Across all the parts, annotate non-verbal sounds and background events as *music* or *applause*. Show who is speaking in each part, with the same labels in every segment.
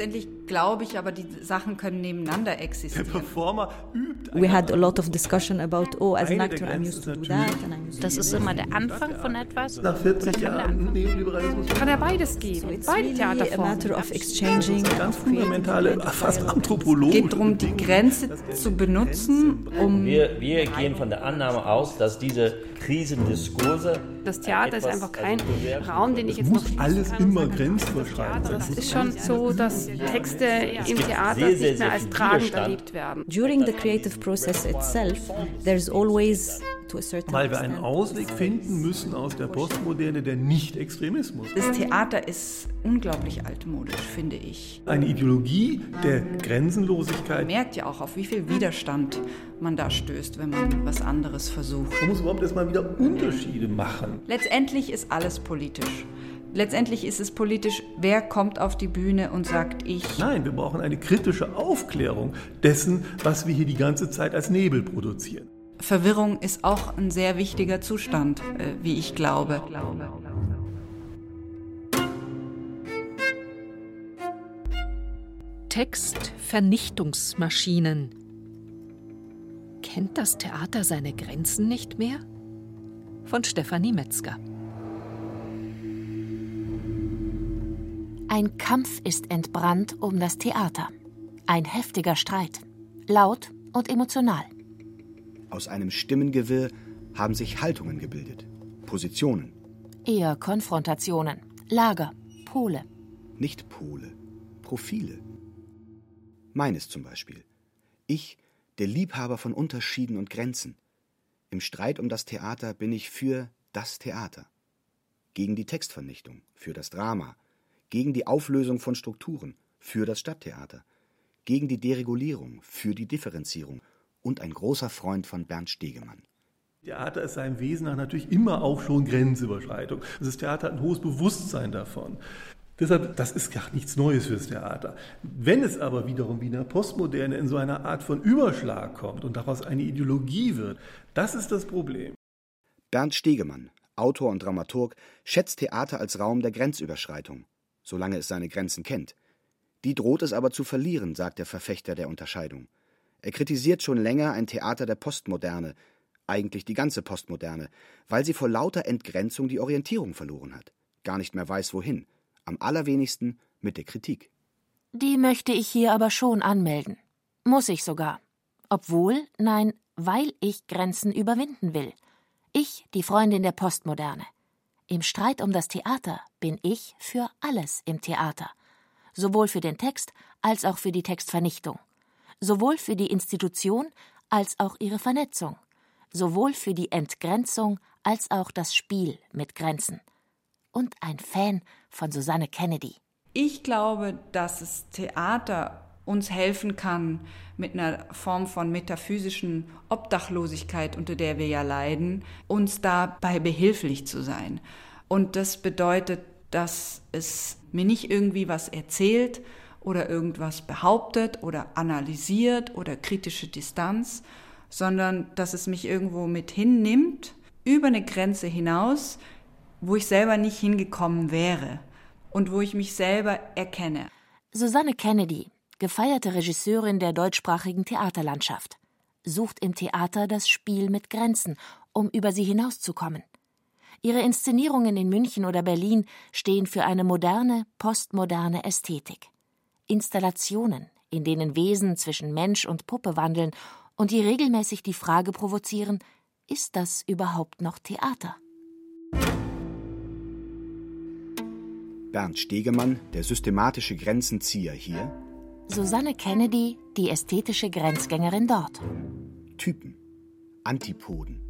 Speaker 1: Letztendlich glaube ich aber, die Sachen können nebeneinander existieren.
Speaker 2: Der Performer übt.
Speaker 3: We had a lot of discussion about, oh, as an actor I'm used to do that. And I'm used
Speaker 4: Das ist immer der Anfang von etwas.
Speaker 2: Nach 40
Speaker 4: Das kann der
Speaker 2: Jahren. Neoliberalismus
Speaker 5: Kann ja beides geben.
Speaker 3: It's
Speaker 5: Beide
Speaker 3: really a
Speaker 5: Theaterformen.
Speaker 3: matter of exchanging and
Speaker 2: ganz
Speaker 3: of creating
Speaker 2: fundamentale, fast
Speaker 3: dialogue.
Speaker 1: Es geht darum, die. Grenze zu benutzen, um
Speaker 6: Wir, wir gehen von der Annahme aus, dass diese Krisendiskurse.
Speaker 5: Das Theater ist einfach kein
Speaker 6: also bewerten
Speaker 5: Raum, den ich jetzt
Speaker 2: muss
Speaker 5: noch schließen
Speaker 2: alles immer grenzüberschreitend
Speaker 5: Theater,
Speaker 2: sein.
Speaker 5: Das ist schon so, dass Texte im Theater
Speaker 6: sehr, sehr,
Speaker 5: nicht
Speaker 6: sehr
Speaker 5: mehr als tragend erlebt werden.
Speaker 3: During the creative process itself, there's always, to a certain
Speaker 2: Weil wir einen Ausweg finden müssen aus der Postmoderne, der Nicht-Extremismus.
Speaker 1: das Theater ist unglaublich altmodisch, finde ich.
Speaker 2: Eine Ideologie der Grenzenlosigkeit.
Speaker 1: Man merkt ja auch, auf wie viel Widerstand man da stößt, wenn man was anderes versucht.
Speaker 2: Man muss überhaupt erstmal wieder Unterschiede machen.
Speaker 1: Letztendlich ist alles politisch. Letztendlich ist es politisch, wer kommt auf die Bühne und sagt ich.
Speaker 2: Nein, wir brauchen eine kritische Aufklärung dessen, was wir hier die ganze Zeit als Nebel produzieren.
Speaker 1: Verwirrung ist auch ein sehr wichtiger Zustand, äh, wie ich glaube.
Speaker 4: Textvernichtungsmaschinen. Kennt das Theater seine Grenzen nicht mehr? Von Stefanie Metzger.
Speaker 7: Ein Kampf ist entbrannt um das Theater. Ein heftiger Streit. Laut und emotional.
Speaker 8: Aus einem Stimmengewirr haben sich Haltungen gebildet, Positionen,
Speaker 7: Eher Konfrontationen. Lager. Pole.
Speaker 8: nicht Pole, Profile. Meines zum Beispiel. Ich, der Liebhaber von Unterschieden und Grenzen. Im Streit um das Theater bin ich für das Theater. Gegen die Textvernichtung, für das Drama. Gegen die Auflösung von Strukturen, für das Stadttheater. Gegen die Deregulierung, für die Differenzierung. Und ein großer Freund von Bernd Stegemann.
Speaker 2: Theater ist seinem Wesen nach natürlich immer auch schon Grenzüberschreitung. Das Theater hat ein hohes Bewusstsein davon. Deshalb, das ist gar nichts Neues fürs Theater. Wenn es aber wiederum wie in der Postmoderne in so eine Art von Überschlag kommt und daraus eine Ideologie wird, das ist das Problem.
Speaker 8: Bernd Stegemann, Autor und Dramaturg, schätzt Theater als Raum der Grenzüberschreitung, solange es seine Grenzen kennt. Die droht es aber zu verlieren, sagt der Verfechter der Unterscheidung. Er kritisiert schon länger ein Theater der Postmoderne, eigentlich die ganze Postmoderne, weil sie vor lauter Entgrenzung die Orientierung verloren hat, gar nicht mehr weiß wohin, am allerwenigsten mit der Kritik.
Speaker 7: Die möchte ich hier aber schon anmelden. Muss ich sogar. Obwohl, nein, weil ich Grenzen überwinden will. Ich, die Freundin der Postmoderne. Im Streit um das Theater bin ich für alles im Theater. Sowohl für den Text als auch für die Textvernichtung. Sowohl für die Institution als auch ihre Vernetzung. Sowohl für die Entgrenzung als auch das Spiel mit Grenzen. Und ein Fan von Susanne Kennedy.
Speaker 1: Ich glaube, dass das Theater uns helfen kann, mit einer Form von metaphysischen Obdachlosigkeit, unter der wir ja leiden, uns dabei behilflich zu sein. Und das bedeutet, dass es mir nicht irgendwie was erzählt oder irgendwas behauptet oder analysiert oder kritische Distanz, sondern dass es mich irgendwo mit hinnimmt, über eine Grenze hinaus, wo ich selber nicht hingekommen wäre und wo ich mich selber erkenne.
Speaker 7: Susanne Kennedy, gefeierte Regisseurin der deutschsprachigen Theaterlandschaft, sucht im Theater das Spiel mit Grenzen, um über sie hinauszukommen. Ihre Inszenierungen in München oder Berlin stehen für eine moderne, postmoderne Ästhetik. Installationen, in denen Wesen zwischen Mensch und Puppe wandeln und die regelmäßig die Frage provozieren, ist das überhaupt noch Theater?
Speaker 8: Bernd Stegemann, der systematische Grenzenzieher hier,
Speaker 7: Susanne Kennedy, die ästhetische Grenzgängerin dort.
Speaker 8: Typen, Antipoden,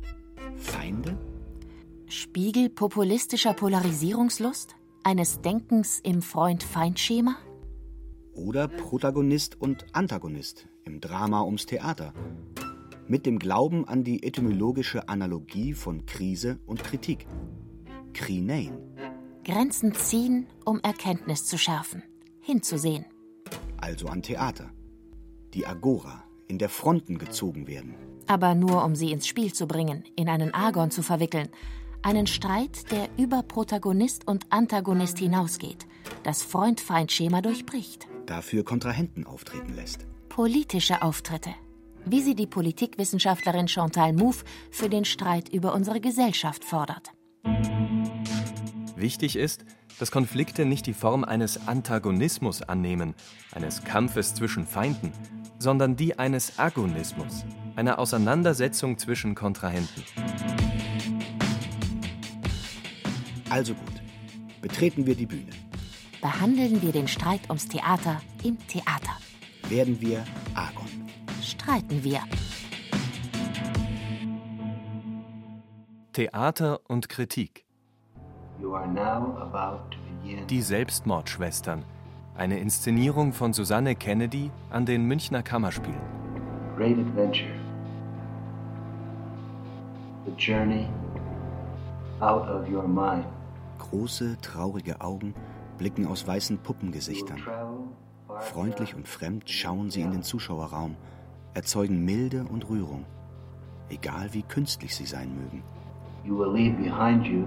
Speaker 8: Feinde?
Speaker 7: Spiegel populistischer Polarisierungslust? Eines Denkens im Freund-Feind-Schema?
Speaker 8: Oder Protagonist und Antagonist im Drama ums Theater. Mit dem Glauben an die etymologische Analogie von Krise und Kritik. Krinein.
Speaker 7: Grenzen ziehen, um Erkenntnis zu schärfen, hinzusehen.
Speaker 8: Also an Theater. Die Agora, in der Fronten gezogen werden.
Speaker 7: Aber nur, um sie ins Spiel zu bringen, in einen Argon zu verwickeln. Einen Streit, der über Protagonist und Antagonist hinausgeht, das Freund-Feind-Schema durchbricht.
Speaker 8: Dafür Kontrahenten auftreten lässt.
Speaker 7: Politische Auftritte, wie sie die Politikwissenschaftlerin Chantal Mouffe für den Streit über unsere Gesellschaft fordert.
Speaker 9: Wichtig ist, dass Konflikte nicht die Form eines Antagonismus annehmen, eines Kampfes zwischen Feinden, sondern die eines Agonismus, einer Auseinandersetzung zwischen Kontrahenten.
Speaker 8: Also gut, betreten wir die Bühne.
Speaker 7: Behandeln wir den Streit ums Theater im Theater.
Speaker 8: Werden wir Argon.
Speaker 7: Streiten wir.
Speaker 9: Theater und Kritik. Die Selbstmordschwestern. Eine Inszenierung von Susanne Kennedy an den Münchner Kammerspielen.
Speaker 10: Great adventure. The journey out of your mind.
Speaker 8: Große, traurige Augen blicken aus weißen Puppengesichtern. Freundlich und fremd schauen sie in den Zuschauerraum, erzeugen Milde und Rührung, egal wie künstlich sie sein mögen.
Speaker 10: You will leave behind you.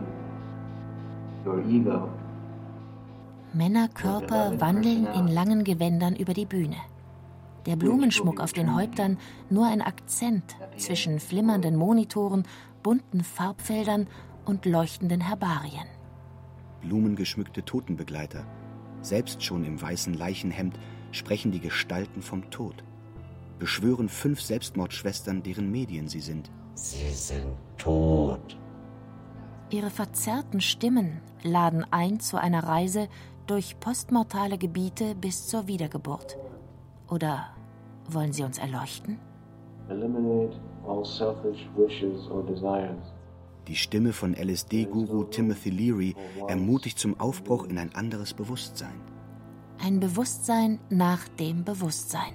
Speaker 7: Männerkörper wandeln in langen Gewändern über die Bühne. Der Blumenschmuck auf den Häuptern nur ein Akzent zwischen flimmernden Monitoren, bunten Farbfeldern und leuchtenden Herbarien.
Speaker 8: Blumengeschmückte Totenbegleiter, selbst schon im weißen Leichenhemd, sprechen die Gestalten vom Tod, beschwören fünf Selbstmordschwestern, deren Medien sie sind.
Speaker 10: Sie sind tot.
Speaker 7: Ihre verzerrten Stimmen laden ein zu einer Reise durch postmortale Gebiete bis zur Wiedergeburt. Oder wollen sie uns erleuchten?
Speaker 10: Eliminate all selfish wishes or desires.
Speaker 8: Die Stimme von LSD-Guru Timothy Leary ermutigt zum Aufbruch in ein anderes Bewusstsein.
Speaker 7: Ein Bewusstsein nach dem Bewusstsein.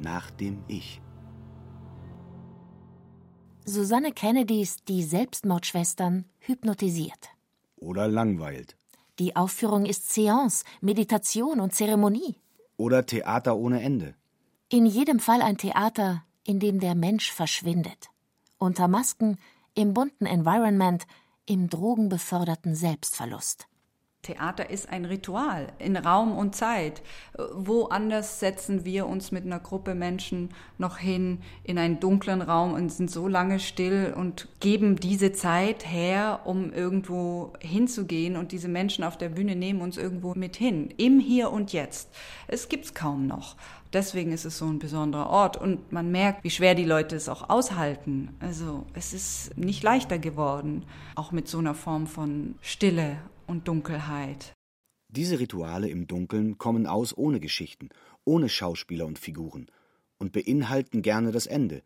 Speaker 8: Nach dem Ich.
Speaker 7: Susanne Kennedys Die Selbstmordschwestern hypnotisiert.
Speaker 8: Oder langweilt.
Speaker 7: Die Aufführung ist Seance, Meditation und Zeremonie.
Speaker 8: Oder Theater ohne Ende.
Speaker 7: In jedem Fall ein Theater, in dem der Mensch verschwindet. Unter Masken, im bunten Environment, im drogenbeförderten Selbstverlust.
Speaker 1: Theater ist ein Ritual in Raum und Zeit. Woanders setzen wir uns mit einer Gruppe Menschen noch hin in einen dunklen Raum und sind so lange still und geben diese Zeit her, um irgendwo hinzugehen. Und diese Menschen auf der Bühne nehmen uns irgendwo mit hin, im Hier und Jetzt. Es gibt's kaum noch. Deswegen ist es so ein besonderer Ort und man merkt, wie schwer die Leute es auch aushalten. Also es ist nicht leichter geworden, auch mit so einer Form von Stille und Dunkelheit.
Speaker 8: Diese Rituale im Dunkeln kommen aus ohne Geschichten, ohne Schauspieler und Figuren und beinhalten gerne das Ende.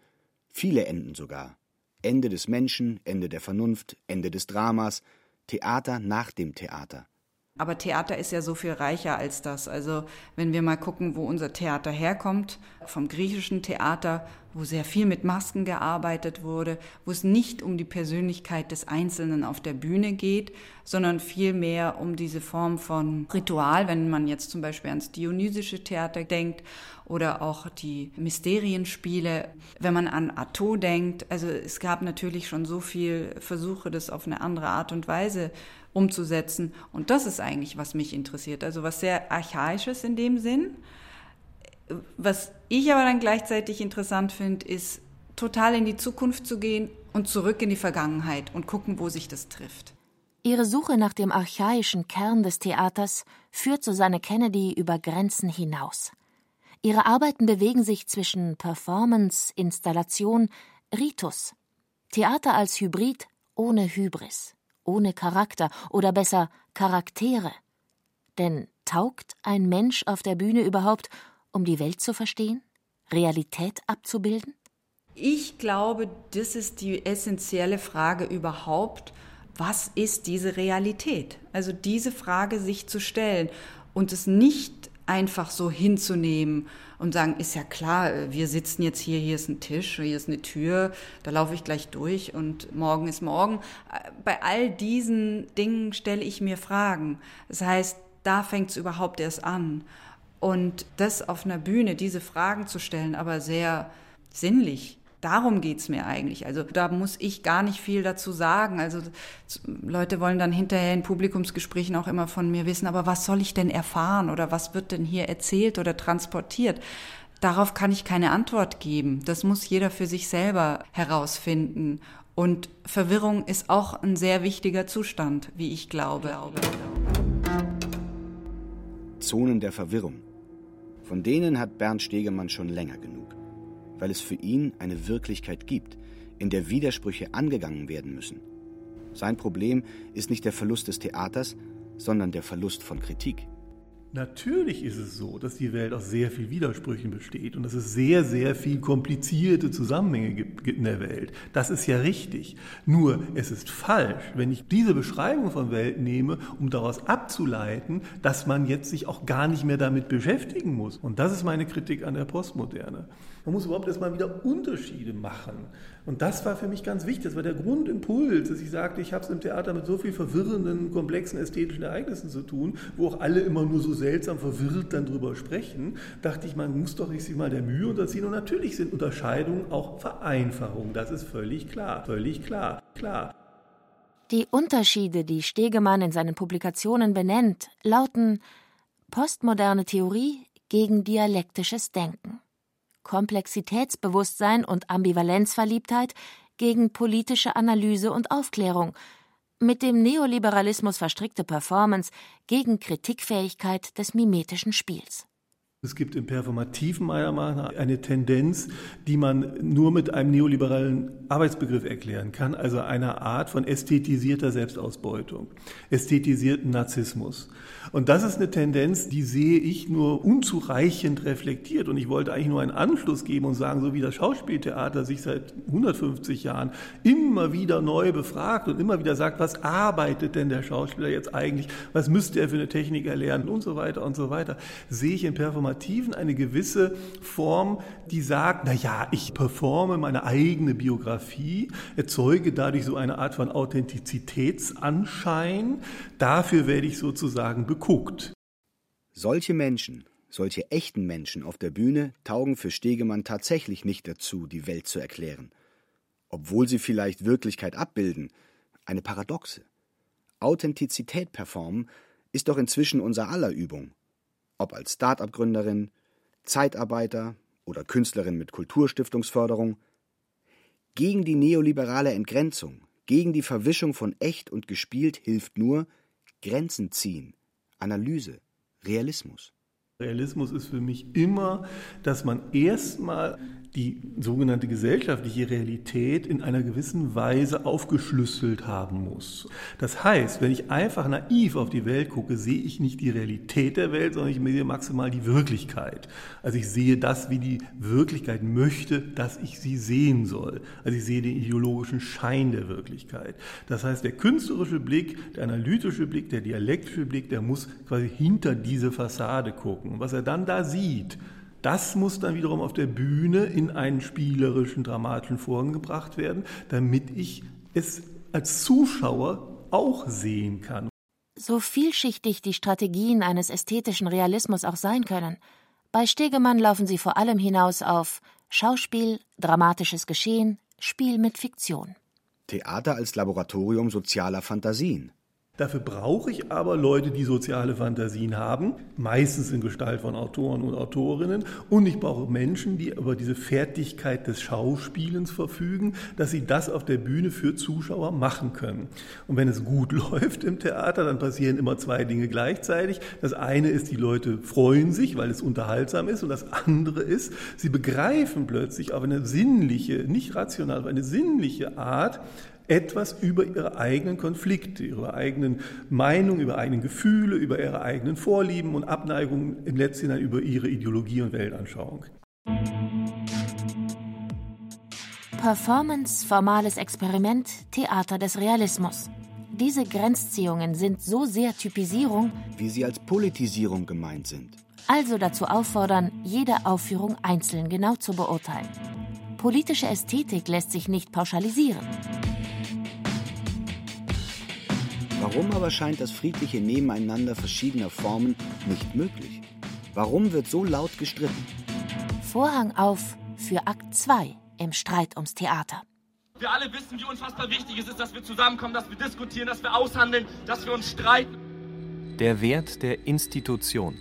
Speaker 8: Viele Enden sogar. Ende des Menschen, Ende der Vernunft, Ende des Dramas, Theater nach dem Theater.
Speaker 1: Aber Theater ist ja so viel reicher als das. Also wenn wir mal gucken, wo unser Theater herkommt, vom griechischen Theater, wo sehr viel mit Masken gearbeitet wurde, wo es nicht um die Persönlichkeit des Einzelnen auf der Bühne geht, sondern vielmehr um diese Form von Ritual, wenn man jetzt zum Beispiel ans dionysische Theater denkt oder auch die Mysterienspiele, wenn man an Artaud denkt. Also es gab natürlich schon so viel Versuche, das auf eine andere Art und Weise umzusetzen. Und das ist eigentlich, was mich interessiert. Also was sehr archaisches in dem Sinn. Was ich aber dann gleichzeitig interessant finde, ist total in die Zukunft zu gehen und zurück in die Vergangenheit und gucken, wo sich das trifft.
Speaker 7: Ihre Suche nach dem archaischen Kern des Theaters führt Susanne Kennedy über Grenzen hinaus. Ihre Arbeiten bewegen sich zwischen Performance, Installation, Ritus. Theater als Hybrid ohne Hybris, ohne Charakter oder besser Charaktere. Denn taugt ein Mensch auf der Bühne überhaupt, um die Welt zu verstehen, Realität abzubilden?
Speaker 1: Ich glaube, das ist die essentielle Frage überhaupt. Was ist diese Realität? Also diese Frage sich zu stellen und es nicht einfach so hinzunehmen und sagen, ist ja klar, wir sitzen jetzt hier, hier ist ein Tisch, hier ist eine Tür, da laufe ich gleich durch und morgen ist morgen. Bei all diesen Dingen stelle ich mir Fragen. Das heißt, da fängt es überhaupt erst an. Und das auf einer Bühne, diese Fragen zu stellen, aber sehr sinnlich, Darum geht's mir eigentlich. Also da muss ich gar nicht viel dazu sagen. Also Leute wollen dann hinterher in Publikumsgesprächen auch immer von mir wissen, aber was soll ich denn erfahren oder was wird denn hier erzählt oder transportiert? Darauf kann ich keine Antwort geben. Das muss jeder für sich selber herausfinden. Und Verwirrung ist auch ein sehr wichtiger Zustand, wie ich glaube.
Speaker 8: Zonen der Verwirrung. Von denen hat Bernd Stegemann schon länger genug weil es für ihn eine Wirklichkeit gibt, in der Widersprüche angegangen werden müssen. Sein Problem ist nicht der Verlust des Theaters, sondern der Verlust von Kritik.
Speaker 2: Natürlich ist es so, dass die Welt aus sehr viel Widersprüchen besteht und dass es sehr, sehr viel komplizierte Zusammenhänge gibt in der Welt. Das ist ja richtig. Nur es ist falsch, wenn ich diese Beschreibung von Welt nehme, um daraus abzuleiten, dass man jetzt sich auch gar nicht mehr damit beschäftigen muss. Und das ist meine Kritik an der Postmoderne. Man muss überhaupt erstmal wieder Unterschiede machen. Und das war für mich ganz wichtig. Das war der Grundimpuls, dass ich sagte, ich habe es im Theater mit so viel verwirrenden, komplexen ästhetischen Ereignissen zu tun, wo auch alle immer nur so seltsam verwirrt dann drüber sprechen. Dachte ich, man muss doch sich mal der Mühe unterziehen. Und natürlich sind Unterscheidungen auch Vereinfachungen. Das ist völlig klar. Völlig klar. Klar.
Speaker 7: Die Unterschiede, die Stegemann in seinen Publikationen benennt, lauten postmoderne Theorie gegen dialektisches Denken. Komplexitätsbewusstsein und Ambivalenzverliebtheit gegen politische Analyse und Aufklärung, mit dem Neoliberalismus verstrickte Performance gegen Kritikfähigkeit des mimetischen Spiels.
Speaker 2: Es gibt im Performativen meiner Meinung nach eine Tendenz, die man nur mit einem neoliberalen Arbeitsbegriff erklären kann, also einer Art von ästhetisierter Selbstausbeutung, ästhetisierten Narzissmus. Und das ist eine Tendenz, die sehe ich nur unzureichend reflektiert. Und ich wollte eigentlich nur einen Anschluss geben und sagen, so wie das Schauspieltheater sich seit 150 Jahren immer wieder neu befragt und immer wieder sagt, was arbeitet denn der Schauspieler jetzt eigentlich, was müsste er für eine Technik erlernen und so weiter und so weiter, sehe ich im Performativen eine gewisse Form, die sagt, na ja, ich performe meine eigene Biografie, erzeuge dadurch so eine Art von Authentizitätsanschein, dafür werde ich sozusagen beguckt.
Speaker 8: Solche Menschen, solche echten Menschen auf der Bühne taugen für Stegemann tatsächlich nicht dazu, die Welt zu erklären. Obwohl sie vielleicht Wirklichkeit abbilden, eine Paradoxe. Authentizität performen ist doch inzwischen unser aller Übung. Ob als Start-up-Gründerin, Zeitarbeiter oder Künstlerin mit Kulturstiftungsförderung. Gegen die neoliberale Entgrenzung, gegen die Verwischung von echt und gespielt hilft nur Grenzen ziehen, Analyse, Realismus.
Speaker 2: Realismus ist für mich immer, dass man erstmal die sogenannte gesellschaftliche Realität in einer gewissen Weise aufgeschlüsselt haben muss. Das heißt, wenn ich einfach naiv auf die Welt gucke, sehe ich nicht die Realität der Welt, sondern ich sehe maximal die Wirklichkeit. Also ich sehe das, wie die Wirklichkeit möchte, dass ich sie sehen soll. Also ich sehe den ideologischen Schein der Wirklichkeit. Das heißt, der künstlerische Blick, der analytische Blick, der dialektische Blick, der muss quasi hinter diese Fassade gucken. Was er dann da sieht, das muss dann wiederum auf der Bühne in einen spielerischen, dramatischen Vorgang gebracht werden, damit ich es als Zuschauer auch sehen kann.
Speaker 7: So vielschichtig die Strategien eines ästhetischen Realismus auch sein können, bei Stegemann laufen sie vor allem hinaus auf Schauspiel, dramatisches Geschehen, Spiel mit Fiktion.
Speaker 8: Theater als Laboratorium sozialer Fantasien.
Speaker 2: Dafür brauche ich aber Leute, die soziale Fantasien haben, meistens in Gestalt von Autoren und Autorinnen. Und ich brauche Menschen, die über diese Fertigkeit des Schauspielens verfügen, dass sie das auf der Bühne für Zuschauer machen können. Und wenn es gut *laughs* läuft im Theater, dann passieren immer zwei Dinge gleichzeitig. Das eine ist, die Leute freuen sich, weil es unterhaltsam ist. Und das andere ist, sie begreifen plötzlich auf eine sinnliche, nicht rational, aber eine sinnliche Art, etwas über ihre eigenen Konflikte, ihre eigenen Meinungen, über eigene Gefühle, über ihre eigenen Vorlieben und Abneigungen, im letzten Jahr über ihre Ideologie und Weltanschauung.
Speaker 7: Performance, formales Experiment, Theater des Realismus. Diese Grenzziehungen sind so sehr Typisierung,
Speaker 8: wie sie als Politisierung gemeint sind.
Speaker 7: also dazu auffordern, jede Aufführung einzeln genau zu beurteilen. Politische Ästhetik lässt sich nicht pauschalisieren.
Speaker 8: Warum aber scheint das friedliche Nebeneinander verschiedener Formen nicht möglich? Warum wird so laut gestritten?
Speaker 7: Vorhang auf für Akt 2 im Streit ums Theater.
Speaker 11: Wir alle wissen, wie unfassbar wichtig es ist, dass wir zusammenkommen, dass wir diskutieren, dass wir aushandeln, dass wir uns streiten.
Speaker 9: Der Wert der Institution.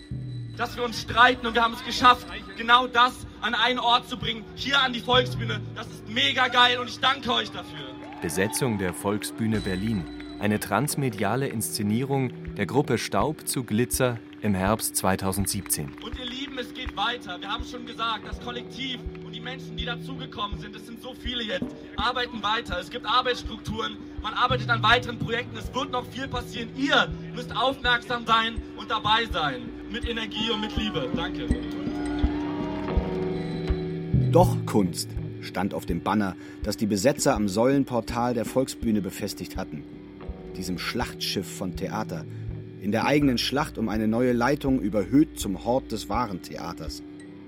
Speaker 11: Dass wir uns streiten und wir haben es geschafft, genau das an einen Ort zu bringen, hier an die Volksbühne. Das ist mega geil und ich danke euch dafür.
Speaker 9: Besetzung der Volksbühne Berlin. Eine transmediale Inszenierung der Gruppe Staub zu Glitzer im Herbst 2017.
Speaker 11: Und ihr Lieben, es geht weiter. Wir haben schon gesagt, das Kollektiv und die Menschen, die dazugekommen sind, es sind so viele jetzt, arbeiten weiter. Es gibt Arbeitsstrukturen, man arbeitet an weiteren Projekten. Es wird noch viel passieren. Ihr müsst aufmerksam sein und dabei sein. Mit Energie und mit Liebe. Danke.
Speaker 8: Doch Kunst stand auf dem Banner, das die Besetzer am Säulenportal der Volksbühne befestigt hatten. Diesem Schlachtschiff von Theater, in der eigenen Schlacht um eine neue Leitung überhöht zum Hort des wahren Theaters.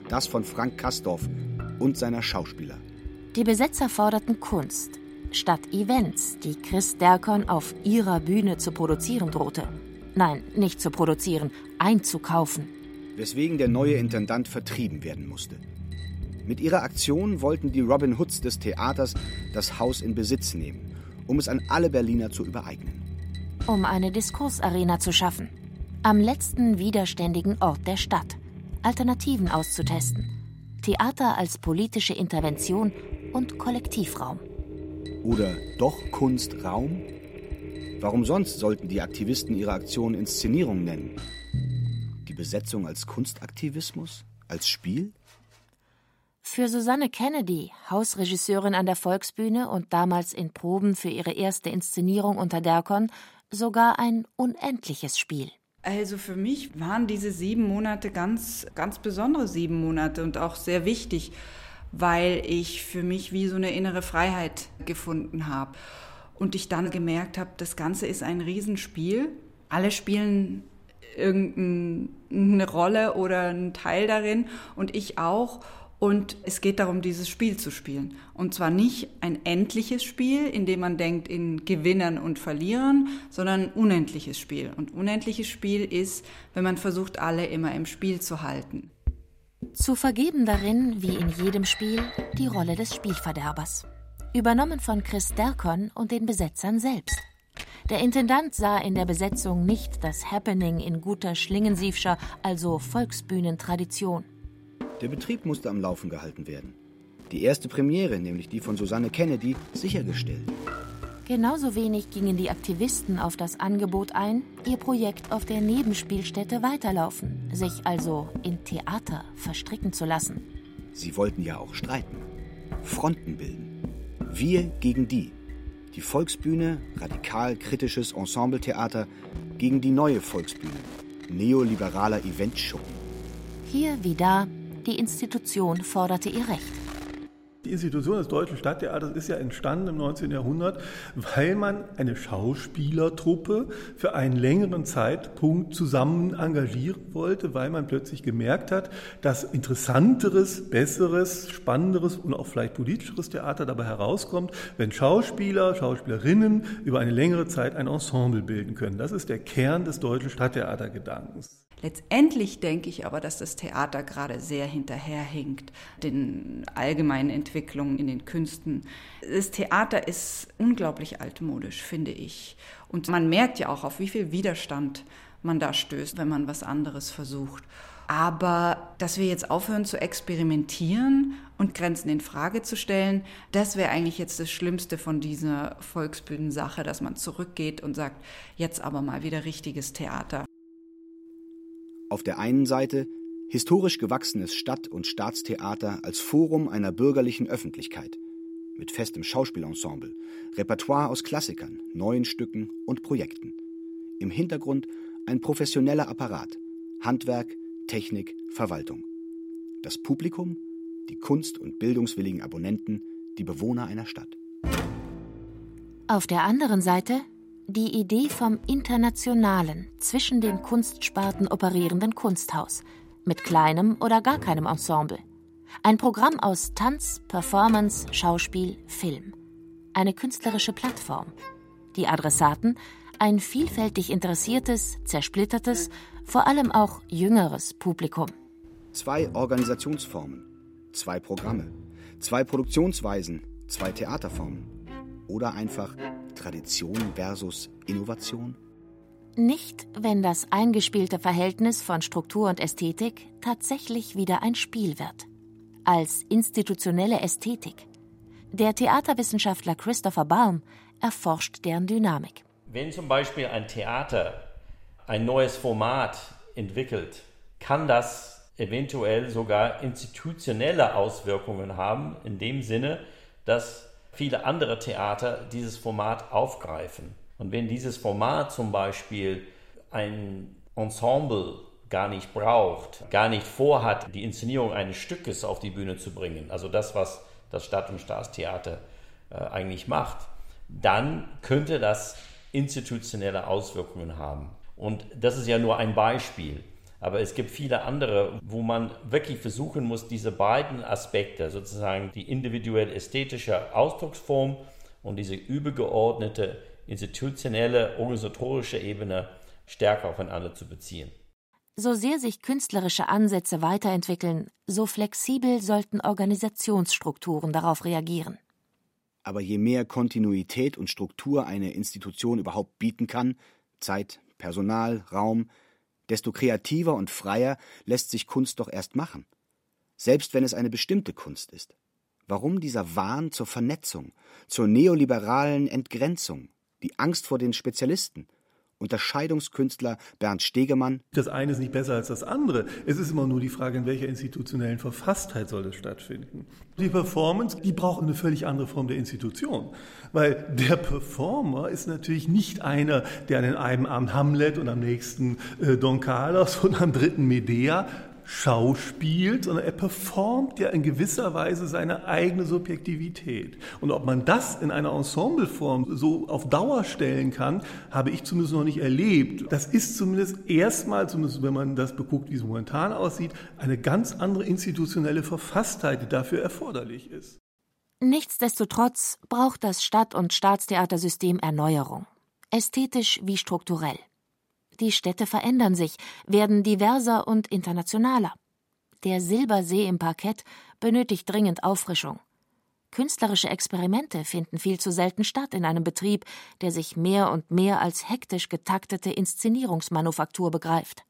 Speaker 8: Das von Frank Kastorf und seiner Schauspieler.
Speaker 7: Die Besetzer forderten Kunst statt Events, die Chris Derkon auf ihrer Bühne zu produzieren drohte. Nein, nicht zu produzieren, einzukaufen.
Speaker 8: Weswegen der neue Intendant vertrieben werden musste. Mit ihrer Aktion wollten die Robin Hoods des Theaters das Haus in Besitz nehmen, um es an alle Berliner zu übereignen.
Speaker 7: Um eine Diskursarena zu schaffen. Am letzten widerständigen Ort der Stadt. Alternativen auszutesten. Theater als politische Intervention und Kollektivraum.
Speaker 8: Oder doch Kunstraum? Warum sonst sollten die Aktivisten ihre Aktion Inszenierung nennen? Die Besetzung als Kunstaktivismus? Als Spiel?
Speaker 7: Für Susanne Kennedy, Hausregisseurin an der Volksbühne und damals in Proben für ihre erste Inszenierung unter Derkon, sogar ein unendliches Spiel.
Speaker 1: Also für mich waren diese sieben Monate ganz, ganz besondere sieben Monate und auch sehr wichtig, weil ich für mich wie so eine innere Freiheit gefunden habe. Und ich dann gemerkt habe, das Ganze ist ein Riesenspiel. Alle spielen irgendeine Rolle oder einen Teil darin und ich auch. Und es geht darum, dieses Spiel zu spielen. Und zwar nicht ein endliches Spiel, in dem man denkt in Gewinnern und Verlierern, sondern ein unendliches Spiel. Und unendliches Spiel ist, wenn man versucht, alle immer im Spiel zu halten.
Speaker 7: Zu vergeben darin, wie in jedem Spiel, die Rolle des Spielverderbers. Übernommen von Chris Derkon und den Besetzern selbst. Der Intendant sah in der Besetzung nicht das Happening in guter Schlingensiefscher, also Volksbühnentradition.
Speaker 8: Der Betrieb musste am Laufen gehalten werden. Die erste Premiere, nämlich die von Susanne Kennedy, sichergestellt.
Speaker 7: Genauso wenig gingen die Aktivisten auf das Angebot ein, ihr Projekt auf der Nebenspielstätte weiterlaufen, sich also in Theater verstricken zu lassen.
Speaker 8: Sie wollten ja auch streiten, Fronten bilden. Wir gegen die. Die Volksbühne, radikal kritisches Ensembletheater, gegen die neue Volksbühne, neoliberaler Eventshow.
Speaker 7: Hier wie da, die Institution forderte ihr Recht.
Speaker 2: Die Institution des Deutschen Stadttheaters ist ja entstanden im 19. Jahrhundert, weil man eine Schauspielertruppe für einen längeren Zeitpunkt zusammen engagieren wollte, weil man plötzlich gemerkt hat, dass interessanteres, besseres, spannenderes und auch vielleicht politischeres Theater dabei herauskommt, wenn Schauspieler, Schauspielerinnen über eine längere Zeit ein Ensemble bilden können. Das ist der Kern des Deutschen Stadttheatergedankens.
Speaker 1: Letztendlich denke ich aber, dass das Theater gerade sehr hinterherhinkt, den allgemeinen Entwicklungen in den Künsten. Das Theater ist unglaublich altmodisch, finde ich. Und man merkt ja auch, auf wie viel Widerstand man da stößt, wenn man was anderes versucht. Aber dass wir jetzt aufhören zu experimentieren und Grenzen in Frage zu stellen, das wäre eigentlich jetzt das Schlimmste von dieser Volksbühnensache, dass man zurückgeht und sagt, jetzt aber mal wieder richtiges Theater.
Speaker 8: Auf der einen Seite historisch gewachsenes Stadt- und Staatstheater als Forum einer bürgerlichen Öffentlichkeit mit festem Schauspielensemble, Repertoire aus Klassikern, neuen Stücken und Projekten. Im Hintergrund ein professioneller Apparat, Handwerk, Technik, Verwaltung. Das Publikum, die kunst- und bildungswilligen Abonnenten, die Bewohner einer Stadt.
Speaker 7: Auf der anderen Seite die Idee vom internationalen, zwischen den Kunstsparten operierenden Kunsthaus, mit kleinem oder gar keinem Ensemble. Ein Programm aus Tanz, Performance, Schauspiel, Film. Eine künstlerische Plattform. Die Adressaten ein vielfältig interessiertes, zersplittertes, vor allem auch jüngeres Publikum.
Speaker 8: Zwei Organisationsformen, zwei Programme, zwei Produktionsweisen, zwei Theaterformen. Oder einfach Tradition versus Innovation?
Speaker 7: Nicht, wenn das eingespielte Verhältnis von Struktur und Ästhetik tatsächlich wieder ein Spiel wird. Als institutionelle Ästhetik. Der Theaterwissenschaftler Christopher Baum erforscht deren Dynamik.
Speaker 6: Wenn zum Beispiel ein Theater ein neues Format entwickelt, kann das eventuell sogar institutionelle Auswirkungen haben, in dem Sinne, dass viele andere Theater dieses Format aufgreifen. Und wenn dieses Format zum Beispiel ein Ensemble gar nicht braucht, gar nicht vorhat, die Inszenierung eines Stückes auf die Bühne zu bringen, also das, was das Stadt- und Staatstheater äh, eigentlich macht, dann könnte das institutionelle Auswirkungen haben. Und das ist ja nur ein Beispiel. Aber es gibt viele andere, wo man wirklich versuchen muss, diese beiden Aspekte, sozusagen die individuell ästhetische Ausdrucksform und diese übergeordnete institutionelle, organisatorische Ebene stärker aufeinander zu beziehen.
Speaker 7: So sehr sich künstlerische Ansätze weiterentwickeln, so flexibel sollten Organisationsstrukturen darauf reagieren.
Speaker 8: Aber je mehr Kontinuität und Struktur eine Institution überhaupt bieten kann, Zeit, Personal, Raum, desto kreativer und freier lässt sich Kunst doch erst machen. Selbst wenn es eine bestimmte Kunst ist. Warum dieser Wahn zur Vernetzung, zur neoliberalen Entgrenzung, die Angst vor den Spezialisten? Unterscheidungskünstler Bernd Stegemann.
Speaker 2: Das eine ist nicht besser als das andere. Es ist immer nur die Frage, in welcher institutionellen Verfasstheit soll es stattfinden. Die Performance, die braucht eine völlig andere Form der Institution. Weil der Performer ist natürlich nicht einer, der an einem Abend Hamlet und am nächsten äh, Don Carlos und am dritten Medea schauspielt, sondern er performt ja in gewisser Weise seine eigene Subjektivität. Und ob man das in einer Ensembleform so auf Dauer stellen kann, habe ich zumindest noch nicht erlebt. Das ist zumindest erstmal, zumindest wenn man das beguckt, wie es momentan aussieht, eine ganz andere institutionelle Verfasstheit, die dafür erforderlich ist.
Speaker 7: Nichtsdestotrotz braucht das Stadt- und Staatstheatersystem Erneuerung, ästhetisch wie strukturell. Die Städte verändern sich, werden diverser und internationaler. Der Silbersee im Parkett benötigt dringend Auffrischung. Künstlerische Experimente finden viel zu selten statt in einem Betrieb, der sich mehr und mehr als hektisch getaktete Inszenierungsmanufaktur begreift.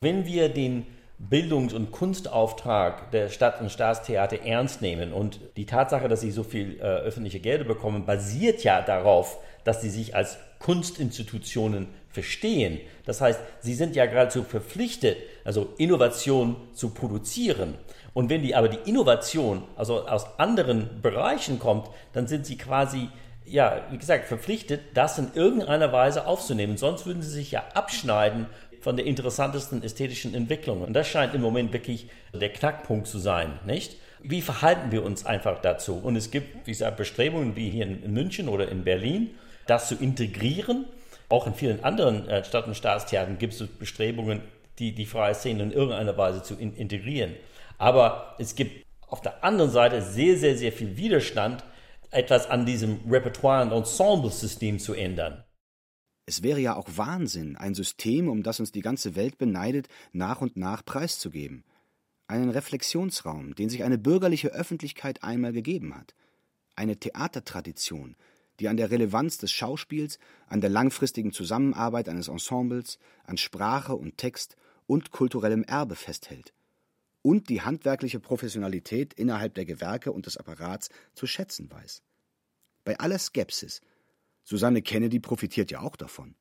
Speaker 6: Wenn wir den Bildungs- und Kunstauftrag der Stadt- und Staatstheater ernst nehmen und die Tatsache, dass sie so viel äh, öffentliche Gelder bekommen, basiert ja darauf, dass sie sich als Kunstinstitutionen verstehen. Das heißt, sie sind ja geradezu verpflichtet, also Innovation zu produzieren. Und wenn die aber die Innovation also aus anderen Bereichen kommt, dann sind sie quasi ja, wie gesagt, verpflichtet, das in irgendeiner Weise aufzunehmen. Sonst würden sie sich ja abschneiden von der interessantesten ästhetischen Entwicklung. Und das scheint im Moment wirklich der Knackpunkt zu sein, nicht? Wie verhalten wir uns einfach dazu? Und es gibt, wie gesagt, Bestrebungen wie hier in München oder in Berlin, das zu integrieren. Auch in vielen anderen äh, Stadt- und Staatstheatern gibt es Bestrebungen, die, die freie Szene in irgendeiner Weise zu in integrieren. Aber es gibt auf der anderen Seite sehr, sehr, sehr viel Widerstand, etwas an diesem Repertoire- und Ensemble-System zu ändern.
Speaker 8: Es wäre ja auch Wahnsinn, ein System, um das uns die ganze Welt beneidet, nach und nach preiszugeben. Einen Reflexionsraum, den sich eine bürgerliche Öffentlichkeit einmal gegeben hat. Eine Theatertradition, die an der Relevanz des Schauspiels, an der langfristigen Zusammenarbeit eines Ensembles, an Sprache und Text und kulturellem Erbe festhält. Und die handwerkliche Professionalität innerhalb der Gewerke und des Apparats zu schätzen weiß. Bei aller Skepsis Susanne Kennedy profitiert ja auch davon.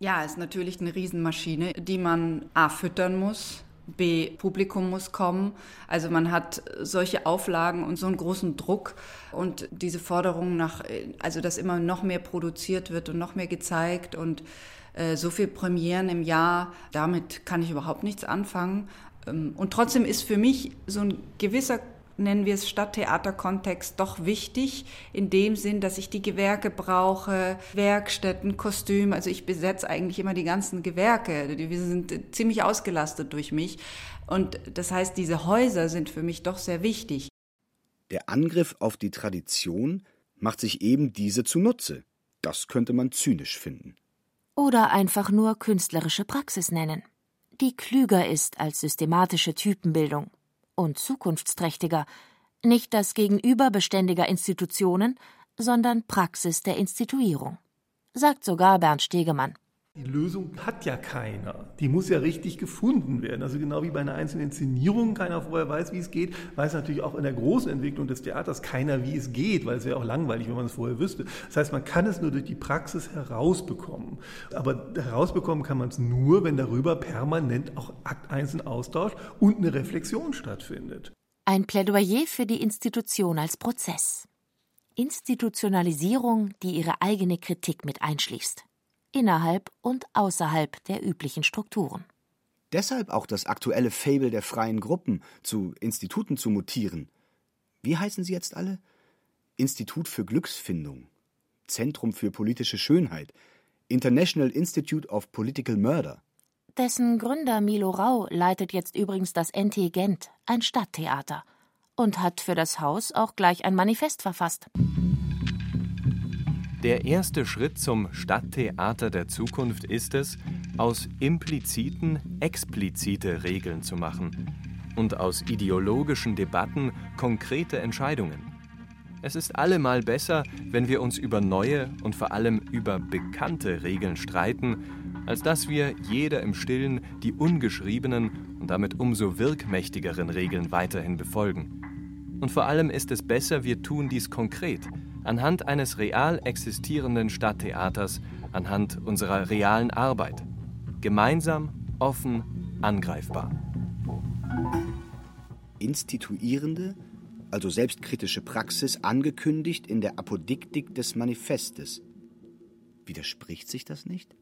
Speaker 1: Ja, ist natürlich eine Riesenmaschine, die man A füttern muss, B Publikum muss kommen. Also man hat solche Auflagen und so einen großen Druck und diese Forderung nach, also dass immer noch mehr produziert wird und noch mehr gezeigt und äh, so viel Premieren im Jahr, damit kann ich überhaupt nichts anfangen. Ähm, und trotzdem ist für mich so ein gewisser nennen wir es Stadttheaterkontext, doch wichtig, in dem Sinn, dass ich die Gewerke brauche, Werkstätten, Kostüme. Also ich besetze eigentlich immer die ganzen Gewerke. Wir sind ziemlich ausgelastet durch mich. Und das heißt, diese Häuser sind für mich doch sehr wichtig.
Speaker 8: Der Angriff auf die Tradition macht sich eben diese zunutze. Das könnte man zynisch finden.
Speaker 7: Oder einfach nur künstlerische Praxis nennen, die klüger ist als systematische Typenbildung und zukunftsträchtiger, nicht das Gegenüber beständiger Institutionen, sondern Praxis der Instituierung, sagt sogar Bernd Stegemann.
Speaker 2: Die Lösung hat ja keiner. Die muss ja richtig gefunden werden. Also genau wie bei einer einzelnen Inszenierung keiner vorher weiß, wie es geht, weiß natürlich auch in der großen Entwicklung des Theaters keiner, wie es geht, weil es wäre auch langweilig, wenn man es vorher wüsste. Das heißt, man kann es nur durch die Praxis herausbekommen. Aber herausbekommen kann man es nur, wenn darüber permanent auch akteinzeln Austausch und eine Reflexion stattfindet.
Speaker 7: Ein Plädoyer für die Institution als Prozess. Institutionalisierung, die ihre eigene Kritik mit einschließt innerhalb und außerhalb der üblichen Strukturen.
Speaker 8: Deshalb auch das aktuelle Fable der freien Gruppen, zu Instituten zu mutieren. Wie heißen sie jetzt alle? Institut für Glücksfindung, Zentrum für politische Schönheit, International Institute of Political Murder.
Speaker 7: Dessen Gründer Milo Rau leitet jetzt übrigens das NT Gent, ein Stadttheater, und hat für das Haus auch gleich ein Manifest verfasst.
Speaker 9: Der erste Schritt zum Stadttheater der Zukunft ist es, aus impliziten explizite Regeln zu machen und aus ideologischen Debatten konkrete Entscheidungen. Es ist allemal besser, wenn wir uns über neue und vor allem über bekannte Regeln streiten, als dass wir jeder im Stillen die ungeschriebenen und damit umso wirkmächtigeren Regeln weiterhin befolgen. Und vor allem ist es besser, wir tun dies konkret, anhand eines real existierenden Stadttheaters, anhand unserer realen Arbeit. Gemeinsam, offen, angreifbar.
Speaker 8: Instituierende, also selbstkritische Praxis, angekündigt in der Apodiktik des Manifestes. Widerspricht sich das nicht?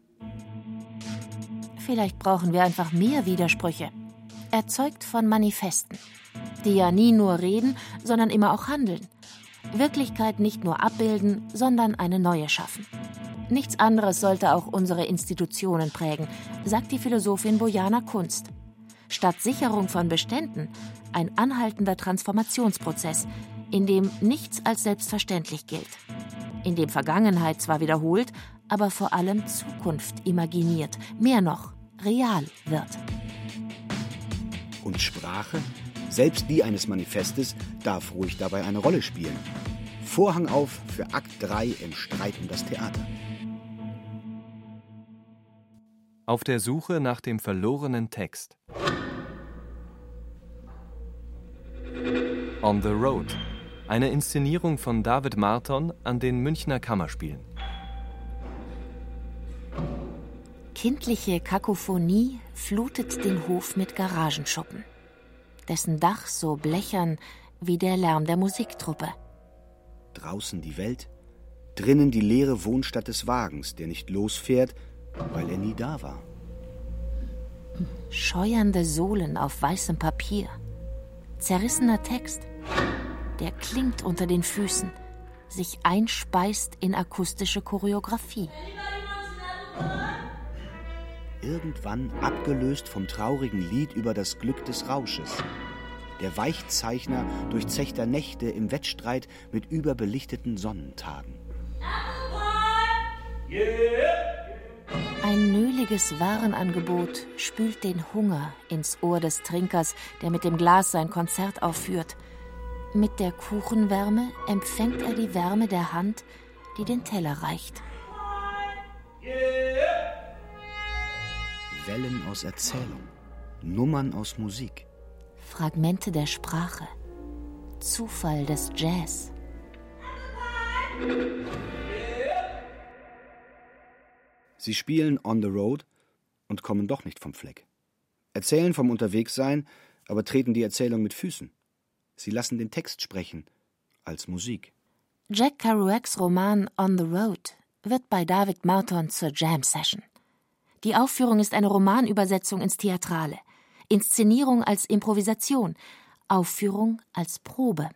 Speaker 7: Vielleicht brauchen wir einfach mehr Widersprüche. Erzeugt von Manifesten, die ja nie nur reden, sondern immer auch handeln Wirklichkeit nicht nur abbilden, sondern eine neue schaffen. Nichts anderes sollte auch unsere Institutionen prägen, sagt die Philosophin Bojana Kunst. Statt Sicherung von Beständen ein anhaltender Transformationsprozess, in dem nichts als selbstverständlich gilt, in dem Vergangenheit zwar wiederholt, aber vor allem Zukunft imaginiert, mehr noch real wird.
Speaker 8: Und Sprache selbst die eines Manifestes darf ruhig dabei eine Rolle spielen. Vorhang auf für Akt 3 im Streit um das Theater.
Speaker 9: Auf der Suche nach dem verlorenen Text. On the Road. Eine Inszenierung von David Marton an den Münchner Kammerspielen.
Speaker 7: Kindliche Kakophonie flutet den Hof mit Garagenschuppen dessen Dach so blechern wie der Lärm der Musiktruppe.
Speaker 8: Draußen die Welt, drinnen die leere Wohnstadt des Wagens, der nicht losfährt, weil er nie da war.
Speaker 7: Scheuernde Sohlen auf weißem Papier, zerrissener Text, der klingt unter den Füßen, sich einspeist in akustische Choreografie
Speaker 8: irgendwann abgelöst vom traurigen Lied über das Glück des Rausches. Der Weichzeichner durchzechter Nächte im Wettstreit mit überbelichteten Sonnentagen.
Speaker 7: Ein nöliges Warenangebot spült den Hunger ins Ohr des Trinkers, der mit dem Glas sein Konzert aufführt. Mit der Kuchenwärme empfängt er die Wärme der Hand, die den Teller reicht.
Speaker 8: Wellen aus Erzählung, Nummern aus Musik.
Speaker 7: Fragmente der Sprache, Zufall des Jazz.
Speaker 8: Sie spielen On the Road und kommen doch nicht vom Fleck. Erzählen vom Unterwegssein, aber treten die Erzählung mit Füßen. Sie lassen den Text sprechen, als Musik.
Speaker 7: Jack Kerouacs Roman On the Road wird bei David Marton zur Jam Session. Die Aufführung ist eine Romanübersetzung ins Theatrale, Inszenierung als Improvisation, Aufführung als Probe.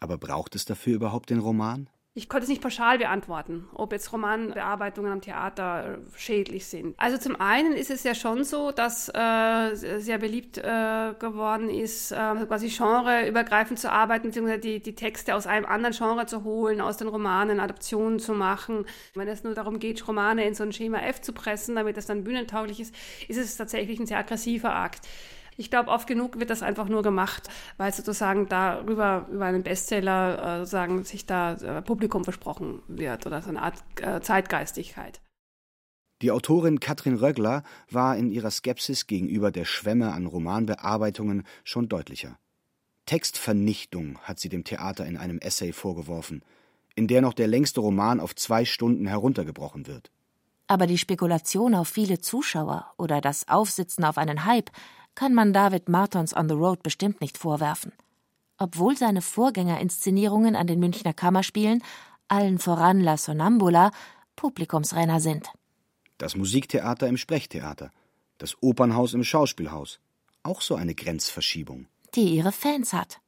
Speaker 8: Aber braucht es dafür überhaupt den Roman?
Speaker 5: Ich konnte es nicht pauschal beantworten, ob jetzt Romanbearbeitungen am Theater äh, schädlich sind. Also zum einen ist es ja schon so, dass äh, sehr beliebt äh, geworden ist, äh, quasi genreübergreifend zu arbeiten, beziehungsweise die, die Texte aus einem anderen Genre zu holen, aus den Romanen Adaptionen zu machen. Wenn es nur darum geht, Romane in so ein Schema F zu pressen, damit es dann bühnentauglich ist, ist es tatsächlich ein sehr aggressiver Akt. Ich glaube, oft genug wird das einfach nur gemacht, weil sozusagen darüber, über einen Bestseller, äh, sich da äh, Publikum versprochen wird oder so eine Art äh, Zeitgeistigkeit.
Speaker 8: Die Autorin Katrin Röggler war in ihrer Skepsis gegenüber der Schwemme an Romanbearbeitungen schon deutlicher. Textvernichtung hat sie dem Theater in einem Essay vorgeworfen, in der noch der längste Roman auf zwei Stunden heruntergebrochen wird.
Speaker 7: Aber die Spekulation auf viele Zuschauer oder das Aufsitzen auf einen Hype kann man David Martons On the Road bestimmt nicht vorwerfen. Obwohl seine Vorgängerinszenierungen an den Münchner Kammerspielen, allen voran La Sonnambula, Publikumsrenner sind.
Speaker 8: Das Musiktheater im Sprechtheater, das Opernhaus im Schauspielhaus. Auch so eine Grenzverschiebung.
Speaker 7: Die ihre Fans hat.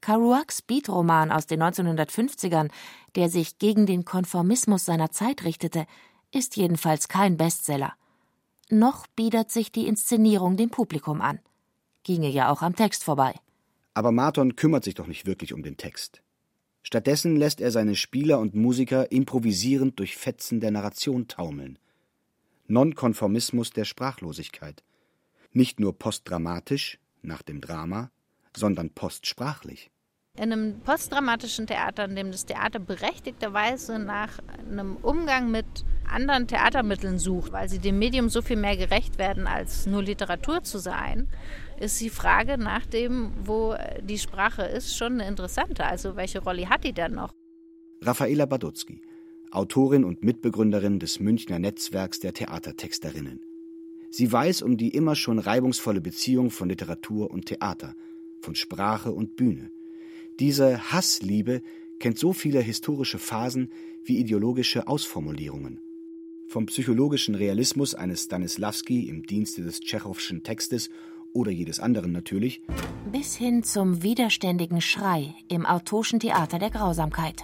Speaker 7: Kerouacs Beatroman aus den 1950ern, der sich gegen den Konformismus seiner Zeit richtete, ist jedenfalls kein Bestseller noch biedert sich die Inszenierung dem Publikum an. Ginge ja auch am Text vorbei.
Speaker 8: Aber Marton kümmert sich doch nicht wirklich um den Text. Stattdessen lässt er seine Spieler und Musiker improvisierend durch Fetzen der Narration taumeln. Nonkonformismus der Sprachlosigkeit. Nicht nur postdramatisch, nach dem Drama, sondern postsprachlich
Speaker 12: in einem postdramatischen Theater, in dem das Theater berechtigterweise nach einem Umgang mit anderen Theatermitteln sucht, weil sie dem Medium so viel mehr gerecht werden, als nur Literatur zu sein, ist die Frage nach dem, wo die Sprache ist, schon eine interessante. Also welche Rolle hat die denn noch?
Speaker 8: Raffaela Badutzky, Autorin und Mitbegründerin des Münchner Netzwerks der Theatertexterinnen. Sie weiß um die immer schon reibungsvolle Beziehung von Literatur und Theater, von Sprache und Bühne. Diese Hassliebe kennt so viele historische Phasen wie ideologische Ausformulierungen. Vom psychologischen Realismus eines Stanislavski im Dienste des tschechowschen Textes oder jedes anderen natürlich,
Speaker 7: bis hin zum widerständigen Schrei im autoschen Theater der Grausamkeit.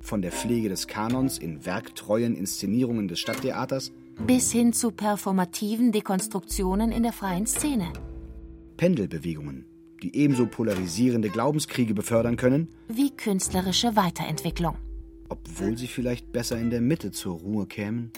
Speaker 8: Von der Pflege des Kanons in werktreuen Inszenierungen des Stadttheaters
Speaker 7: bis hin zu performativen Dekonstruktionen in der freien Szene.
Speaker 8: Pendelbewegungen, die ebenso polarisierende Glaubenskriege befördern können,
Speaker 7: wie künstlerische Weiterentwicklung.
Speaker 8: Obwohl sie vielleicht besser in der Mitte zur Ruhe kämen?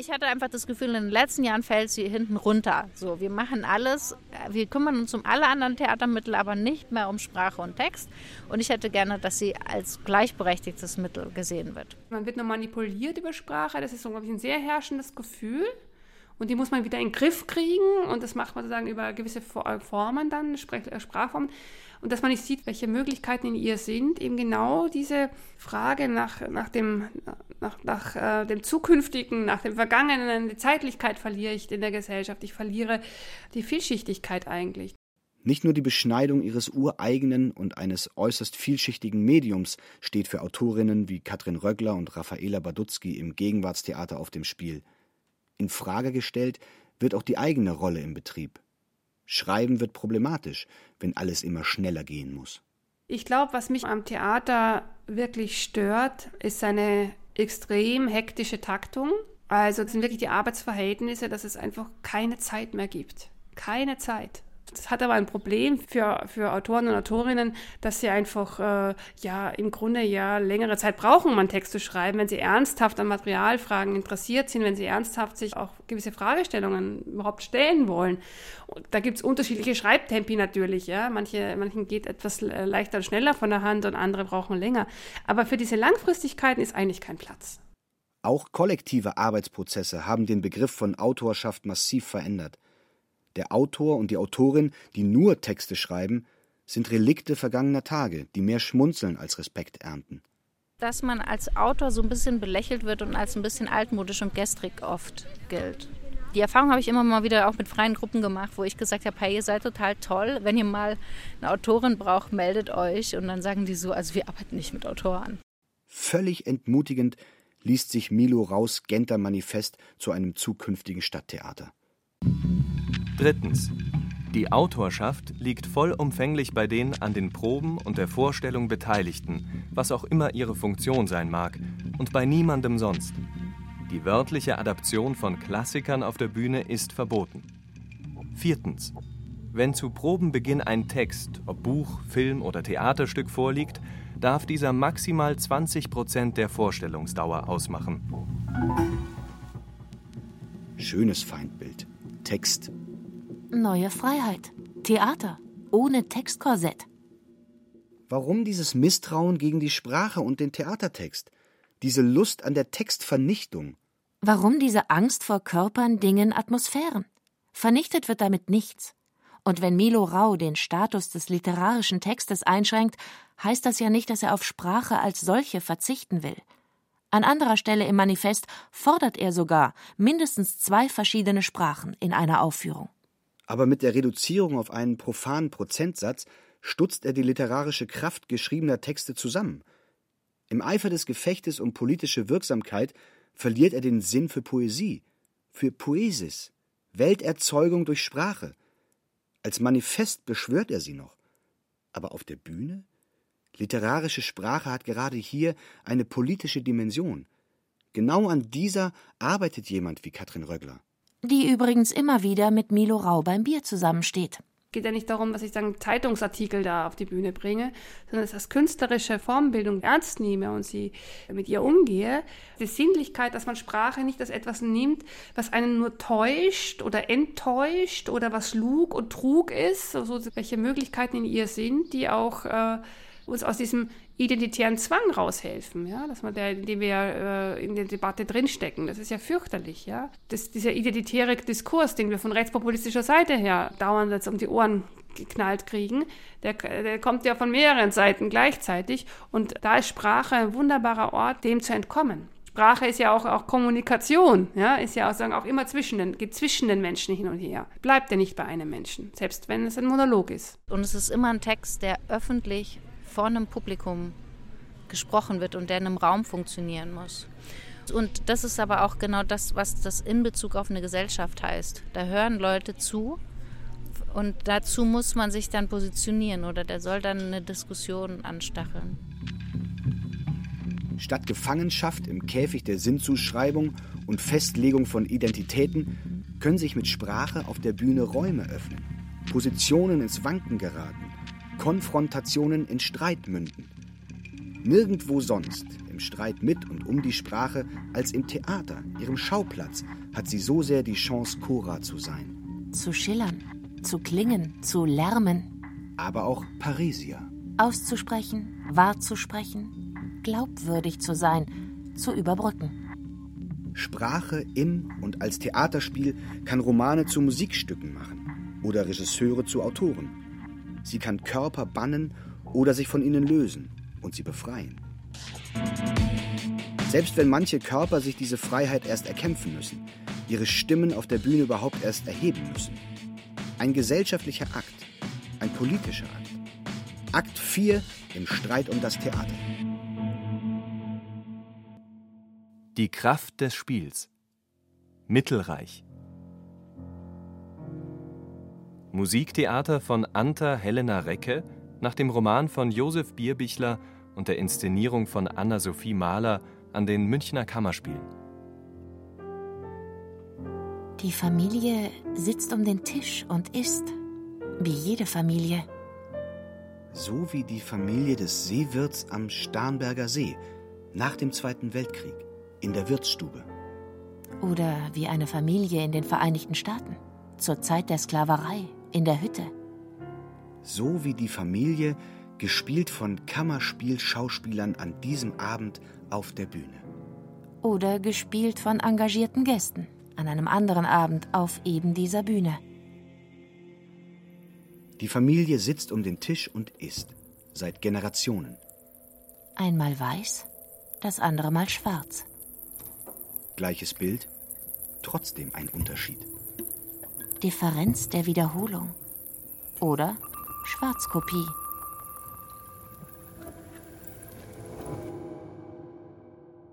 Speaker 12: Ich hatte einfach das Gefühl, in den letzten Jahren fällt sie hinten runter. So, wir machen alles, wir kümmern uns um alle anderen Theatermittel, aber nicht mehr um Sprache und Text. Und ich hätte gerne, dass sie als gleichberechtigtes Mittel gesehen wird.
Speaker 5: Man wird nur manipuliert über Sprache, das ist so, ein sehr herrschendes Gefühl. Und die muss man wieder in den Griff kriegen und das macht man sozusagen über gewisse äh, Formen dann, äh, Sprachformen. Und dass man nicht sieht, welche Möglichkeiten in ihr sind, eben genau diese Frage nach, nach, dem, nach, nach äh, dem Zukünftigen, nach dem Vergangenen, die Zeitlichkeit verliere ich in der Gesellschaft. Ich verliere die Vielschichtigkeit eigentlich.
Speaker 8: Nicht nur die Beschneidung ihres ureigenen und eines äußerst vielschichtigen Mediums steht für Autorinnen wie Katrin Röggler und Raffaela Badutzky im Gegenwartstheater auf dem Spiel – in Frage gestellt wird auch die eigene Rolle im Betrieb. Schreiben wird problematisch, wenn alles immer schneller gehen muss.
Speaker 5: Ich glaube, was mich am Theater wirklich stört, ist seine extrem hektische Taktung. Also das sind wirklich die Arbeitsverhältnisse, dass es einfach keine Zeit mehr gibt. Keine Zeit. Das hat aber ein Problem für, für Autoren und Autorinnen, dass sie einfach äh, ja im Grunde ja längere Zeit brauchen, um einen Text zu schreiben, wenn sie ernsthaft an Materialfragen interessiert sind, wenn sie ernsthaft sich auch gewisse Fragestellungen überhaupt stellen wollen. Und da gibt es unterschiedliche Schreibtempi natürlich, ja. Manche, manchen geht etwas leichter und schneller von der Hand und andere brauchen länger. Aber für diese Langfristigkeiten ist eigentlich kein Platz.
Speaker 8: Auch kollektive Arbeitsprozesse haben den Begriff von Autorschaft massiv verändert. Der Autor und die Autorin, die nur Texte schreiben, sind Relikte vergangener Tage, die mehr schmunzeln als Respekt ernten.
Speaker 12: Dass man als Autor so ein bisschen belächelt wird und als ein bisschen altmodisch und gestrig oft gilt. Die Erfahrung habe ich immer mal wieder auch mit freien Gruppen gemacht, wo ich gesagt habe, hey, ihr seid total toll. Wenn ihr mal eine Autorin braucht, meldet euch. Und dann sagen die so, also wir arbeiten nicht mit Autoren.
Speaker 8: Völlig entmutigend liest sich Milo Raus Genter Manifest zu einem zukünftigen Stadttheater.
Speaker 9: Drittens. Die Autorschaft liegt vollumfänglich bei den an den Proben und der Vorstellung Beteiligten, was auch immer ihre Funktion sein mag, und bei niemandem sonst. Die wörtliche Adaption von Klassikern auf der Bühne ist verboten. Viertens. Wenn zu Probenbeginn ein Text, ob Buch, Film oder Theaterstück vorliegt, darf dieser maximal 20 Prozent der Vorstellungsdauer ausmachen.
Speaker 8: Schönes Feindbild. Text.
Speaker 7: Neue Freiheit. Theater. Ohne Textkorsett.
Speaker 8: Warum dieses Misstrauen gegen die Sprache und den Theatertext? Diese Lust an der Textvernichtung?
Speaker 7: Warum diese Angst vor Körpern, Dingen, Atmosphären? Vernichtet wird damit nichts. Und wenn Milo Rau den Status des literarischen Textes einschränkt, heißt das ja nicht, dass er auf Sprache als solche verzichten will. An anderer Stelle im Manifest fordert er sogar mindestens zwei verschiedene Sprachen in einer Aufführung.
Speaker 8: Aber mit der Reduzierung auf einen profanen Prozentsatz stutzt er die literarische Kraft geschriebener Texte zusammen. Im Eifer des Gefechtes um politische Wirksamkeit verliert er den Sinn für Poesie, für Poesis, Welterzeugung durch Sprache. Als Manifest beschwört er sie noch. Aber auf der Bühne? Literarische Sprache hat gerade hier eine politische Dimension. Genau an dieser arbeitet jemand wie Katrin Röggler.
Speaker 7: Die übrigens immer wieder mit Milo Rau beim Bier zusammensteht.
Speaker 5: Es geht ja nicht darum, dass ich sagen Zeitungsartikel da auf die Bühne bringe, sondern dass ich das künstlerische Formbildung ernst nehme und sie mit ihr umgehe. Die Sinnlichkeit, dass man Sprache nicht als etwas nimmt, was einen nur täuscht oder enttäuscht oder was Lug und Trug ist, also welche Möglichkeiten in ihr sind, die auch äh, uns aus diesem identitären Zwang raushelfen, ja, dass man der, dem wir äh, in der Debatte drinstecken, das ist ja fürchterlich, ja. Das, dieser identitäre Diskurs, den wir von rechtspopulistischer Seite her dauernd jetzt um die Ohren geknallt kriegen, der, der kommt ja von mehreren Seiten gleichzeitig und da ist Sprache ein wunderbarer Ort, dem zu entkommen. Sprache ist ja auch, auch Kommunikation, ja, ist ja auch, sagen, auch immer zwischen den, geht zwischen den Menschen hin und her. Bleibt ja nicht bei einem Menschen, selbst wenn es ein Monolog ist.
Speaker 12: Und es ist immer ein Text, der öffentlich vor einem Publikum gesprochen wird und der in einem Raum funktionieren muss. Und das ist aber auch genau das, was das in Bezug auf eine Gesellschaft heißt. Da hören Leute zu und dazu muss man sich dann positionieren oder der soll dann eine Diskussion anstacheln.
Speaker 8: Statt Gefangenschaft im Käfig der Sinnzuschreibung und Festlegung von Identitäten können sich mit Sprache auf der Bühne Räume öffnen, Positionen ins Wanken geraten, Konfrontationen in Streit münden. Nirgendwo sonst, im Streit mit und um die Sprache, als im Theater, ihrem Schauplatz, hat sie so sehr die Chance, Cora zu sein.
Speaker 7: Zu schillern, zu klingen, zu lärmen.
Speaker 8: Aber auch Parisia.
Speaker 7: Auszusprechen, wahrzusprechen, glaubwürdig zu sein, zu überbrücken.
Speaker 8: Sprache im und als Theaterspiel kann Romane zu Musikstücken machen oder Regisseure zu Autoren. Sie kann Körper bannen oder sich von ihnen lösen und sie befreien. Selbst wenn manche Körper sich diese Freiheit erst erkämpfen müssen, ihre Stimmen auf der Bühne überhaupt erst erheben müssen. Ein gesellschaftlicher Akt, ein politischer Akt. Akt 4 im Streit um das Theater.
Speaker 9: Die Kraft des Spiels. Mittelreich. Musiktheater von Anta Helena Recke nach dem Roman von Josef Bierbichler und der Inszenierung von Anna-Sophie Mahler an den Münchner Kammerspielen.
Speaker 7: Die Familie sitzt um den Tisch und isst, wie jede Familie.
Speaker 8: So wie die Familie des Seewirts am Starnberger See nach dem Zweiten Weltkrieg in der Wirtsstube.
Speaker 7: Oder wie eine Familie in den Vereinigten Staaten zur Zeit der Sklaverei in der Hütte.
Speaker 8: So wie die Familie, gespielt von Kammerspielschauspielern an diesem Abend auf der Bühne.
Speaker 7: Oder gespielt von engagierten Gästen an einem anderen Abend auf eben dieser Bühne.
Speaker 8: Die Familie sitzt um den Tisch und isst, seit Generationen.
Speaker 7: Einmal weiß, das andere Mal schwarz.
Speaker 8: Gleiches Bild, trotzdem ein Unterschied.
Speaker 7: Differenz der Wiederholung oder Schwarzkopie.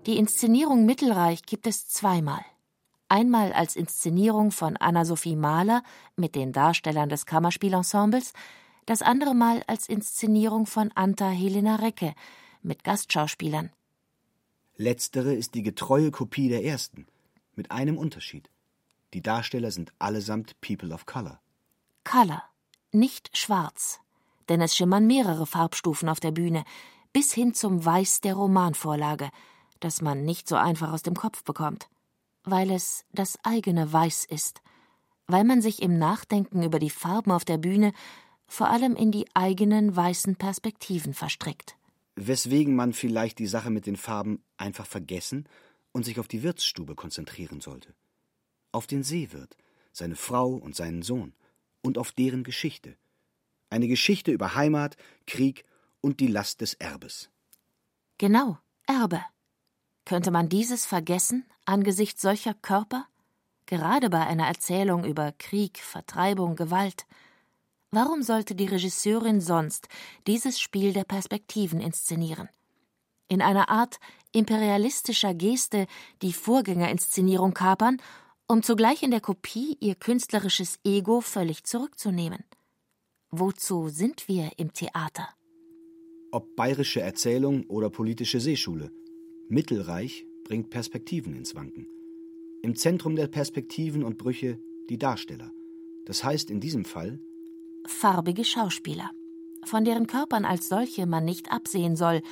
Speaker 7: Die Inszenierung Mittelreich gibt es zweimal. Einmal als Inszenierung von Anna-Sophie Mahler mit den Darstellern des Kammerspielensembles, das andere Mal als Inszenierung von Anta Helena Recke mit Gastschauspielern.
Speaker 8: Letztere ist die getreue Kopie der ersten, mit einem Unterschied. Die Darsteller sind allesamt People of Color.
Speaker 7: Color, nicht schwarz, denn es schimmern mehrere Farbstufen auf der Bühne, bis hin zum Weiß der Romanvorlage, das man nicht so einfach aus dem Kopf bekommt, weil es das eigene Weiß ist, weil man sich im Nachdenken über die Farben auf der Bühne vor allem in die eigenen weißen Perspektiven verstrickt.
Speaker 8: Weswegen man vielleicht die Sache mit den Farben einfach vergessen und sich auf die Wirtsstube konzentrieren sollte. Auf den Seewirt, seine Frau und seinen Sohn und auf deren Geschichte. Eine Geschichte über Heimat, Krieg und die Last des Erbes.
Speaker 7: Genau, Erbe. Könnte man dieses vergessen angesichts solcher Körper? Gerade bei einer Erzählung über Krieg, Vertreibung, Gewalt. Warum sollte die Regisseurin sonst dieses Spiel der Perspektiven inszenieren? In einer Art imperialistischer Geste die Vorgängerinszenierung kapern, um zugleich in der Kopie ihr künstlerisches Ego völlig zurückzunehmen. Wozu sind wir im Theater?
Speaker 8: Ob bayerische Erzählung oder politische Seeschule, Mittelreich bringt Perspektiven ins Wanken. Im Zentrum der Perspektiven und Brüche die Darsteller. Das heißt in diesem Fall
Speaker 7: farbige Schauspieler, von deren Körpern als solche man nicht absehen soll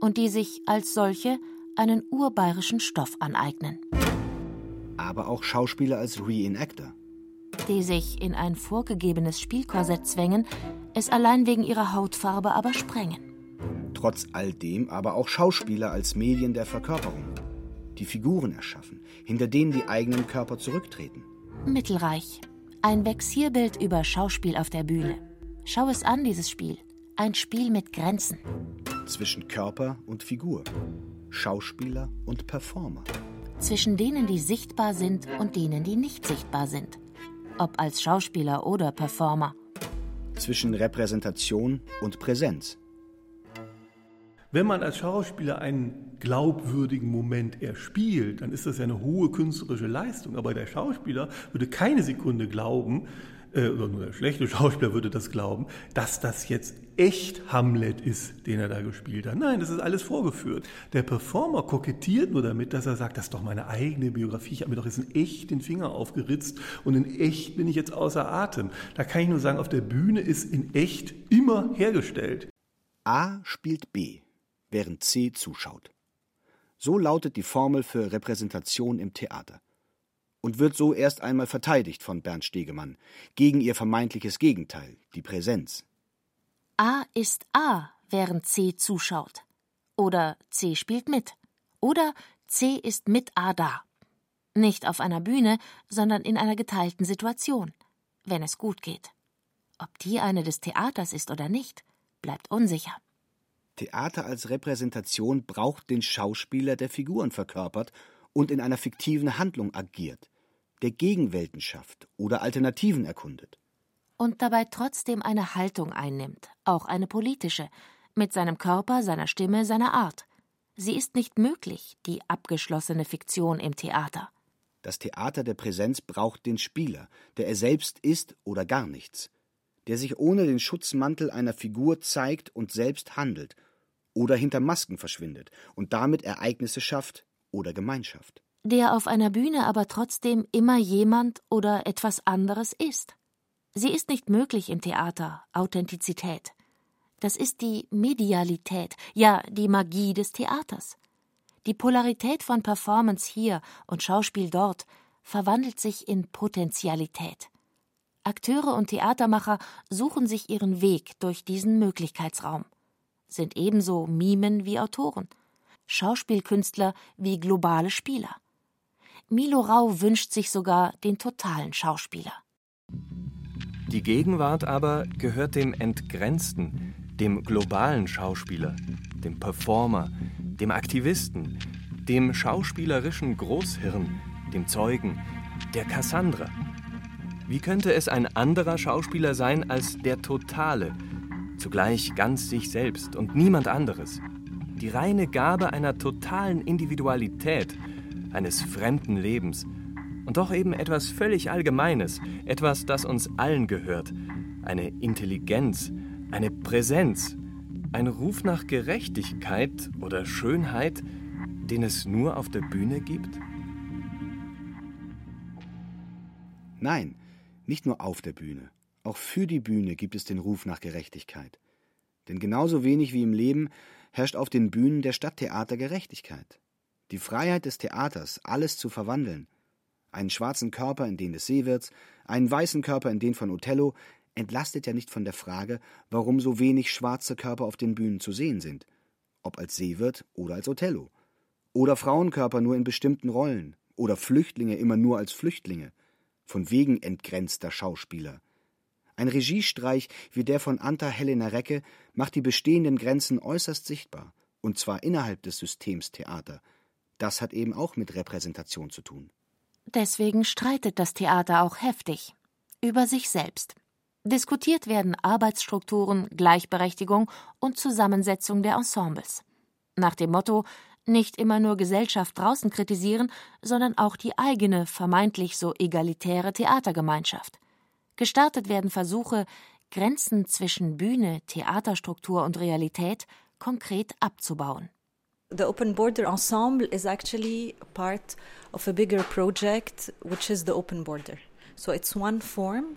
Speaker 7: und die sich als solche einen urbayerischen Stoff aneignen.
Speaker 8: Aber auch Schauspieler als Reenactor.
Speaker 7: Die sich in ein vorgegebenes Spielkorsett zwängen, es allein wegen ihrer Hautfarbe aber sprengen.
Speaker 8: Trotz all dem aber auch Schauspieler als Medien der Verkörperung, die Figuren erschaffen, hinter denen die eigenen Körper zurücktreten.
Speaker 7: Mittelreich, ein Vexierbild über Schauspiel auf der Bühne. Schau es an, dieses Spiel. Ein Spiel mit Grenzen.
Speaker 8: Zwischen Körper und Figur. Schauspieler und Performer.
Speaker 7: Zwischen denen, die sichtbar sind und denen, die nicht sichtbar sind. Ob als Schauspieler oder Performer.
Speaker 8: Zwischen Repräsentation und Präsenz.
Speaker 2: Wenn man als Schauspieler einen glaubwürdigen Moment erspielt, dann ist das ja eine hohe künstlerische Leistung. Aber der Schauspieler würde keine Sekunde glauben, äh, oder nur der schlechte Schauspieler würde das glauben, dass das jetzt echt Hamlet ist, den er da gespielt hat. Nein, das ist alles vorgeführt. Der Performer kokettiert nur damit, dass er sagt, das ist doch meine eigene Biografie. Ich habe mir doch jetzt in echt den Finger aufgeritzt und in echt bin ich jetzt außer Atem. Da kann ich nur sagen, auf der Bühne ist in echt immer hergestellt.
Speaker 8: A spielt B während C zuschaut. So lautet die Formel für Repräsentation im Theater und wird so erst einmal verteidigt von Bernd Stegemann gegen ihr vermeintliches Gegenteil, die Präsenz.
Speaker 7: A ist A, während C zuschaut. Oder C spielt mit. Oder C ist mit A da. Nicht auf einer Bühne, sondern in einer geteilten Situation, wenn es gut geht. Ob die eine des Theaters ist oder nicht, bleibt unsicher.
Speaker 8: Theater als Repräsentation braucht den Schauspieler, der Figuren verkörpert und in einer fiktiven Handlung agiert, der Gegenwelten schafft oder Alternativen erkundet.
Speaker 7: Und dabei trotzdem eine Haltung einnimmt, auch eine politische, mit seinem Körper, seiner Stimme, seiner Art. Sie ist nicht möglich, die abgeschlossene Fiktion im Theater.
Speaker 8: Das Theater der Präsenz braucht den Spieler, der er selbst ist oder gar nichts, der sich ohne den Schutzmantel einer Figur zeigt und selbst handelt oder hinter Masken verschwindet und damit Ereignisse schafft oder Gemeinschaft.
Speaker 7: Der auf einer Bühne aber trotzdem immer jemand oder etwas anderes ist. Sie ist nicht möglich im Theater, Authentizität. Das ist die Medialität, ja die Magie des Theaters. Die Polarität von Performance hier und Schauspiel dort verwandelt sich in Potentialität. Akteure und Theatermacher suchen sich ihren Weg durch diesen Möglichkeitsraum, sind ebenso Mimen wie Autoren, Schauspielkünstler wie globale Spieler. Milo Rau wünscht sich sogar den totalen Schauspieler.
Speaker 9: Die Gegenwart aber gehört dem Entgrenzten, dem globalen Schauspieler, dem Performer, dem Aktivisten, dem schauspielerischen Großhirn, dem Zeugen, der Cassandra. Wie könnte es ein anderer Schauspieler sein als der Totale, zugleich ganz sich selbst und niemand anderes? Die reine Gabe einer totalen Individualität, eines fremden Lebens, Und doch eben etwas völlig Allgemeines, etwas, das uns allen gehört. Eine Intelligenz, eine Präsenz, ein Ruf nach Gerechtigkeit oder Schönheit, den es nur auf der Bühne gibt?
Speaker 8: Nein, nicht nur auf der Bühne. Auch für die Bühne gibt es den Ruf nach Gerechtigkeit. Denn genauso wenig wie im Leben herrscht auf den Bühnen der Stadttheater Gerechtigkeit. Die Freiheit des Theaters, alles zu verwandeln, einen schwarzen Körper in den des Seewirts, einen weißen Körper in den von Othello, entlastet ja nicht von der Frage, warum so wenig schwarze Körper auf den Bühnen zu sehen sind, ob als Seewirt oder als Othello, oder Frauenkörper nur in bestimmten Rollen, oder Flüchtlinge immer nur als Flüchtlinge, von wegen entgrenzter Schauspieler. Ein Regiestreich wie der von Anta Helena Recke macht die bestehenden Grenzen äußerst sichtbar, und zwar innerhalb des Systems Theater. Das hat eben auch mit Repräsentation zu tun.
Speaker 7: Deswegen streitet das Theater auch heftig über sich selbst. Diskutiert werden Arbeitsstrukturen, Gleichberechtigung und Zusammensetzung der Ensembles. Nach dem Motto nicht immer nur Gesellschaft draußen kritisieren, sondern auch die eigene, vermeintlich so egalitäre Theatergemeinschaft. Gestartet werden Versuche, Grenzen zwischen Bühne, Theaterstruktur und Realität konkret abzubauen.
Speaker 3: The Open Border Ensemble is actually part of a bigger project, which is the Open Border. So it's one form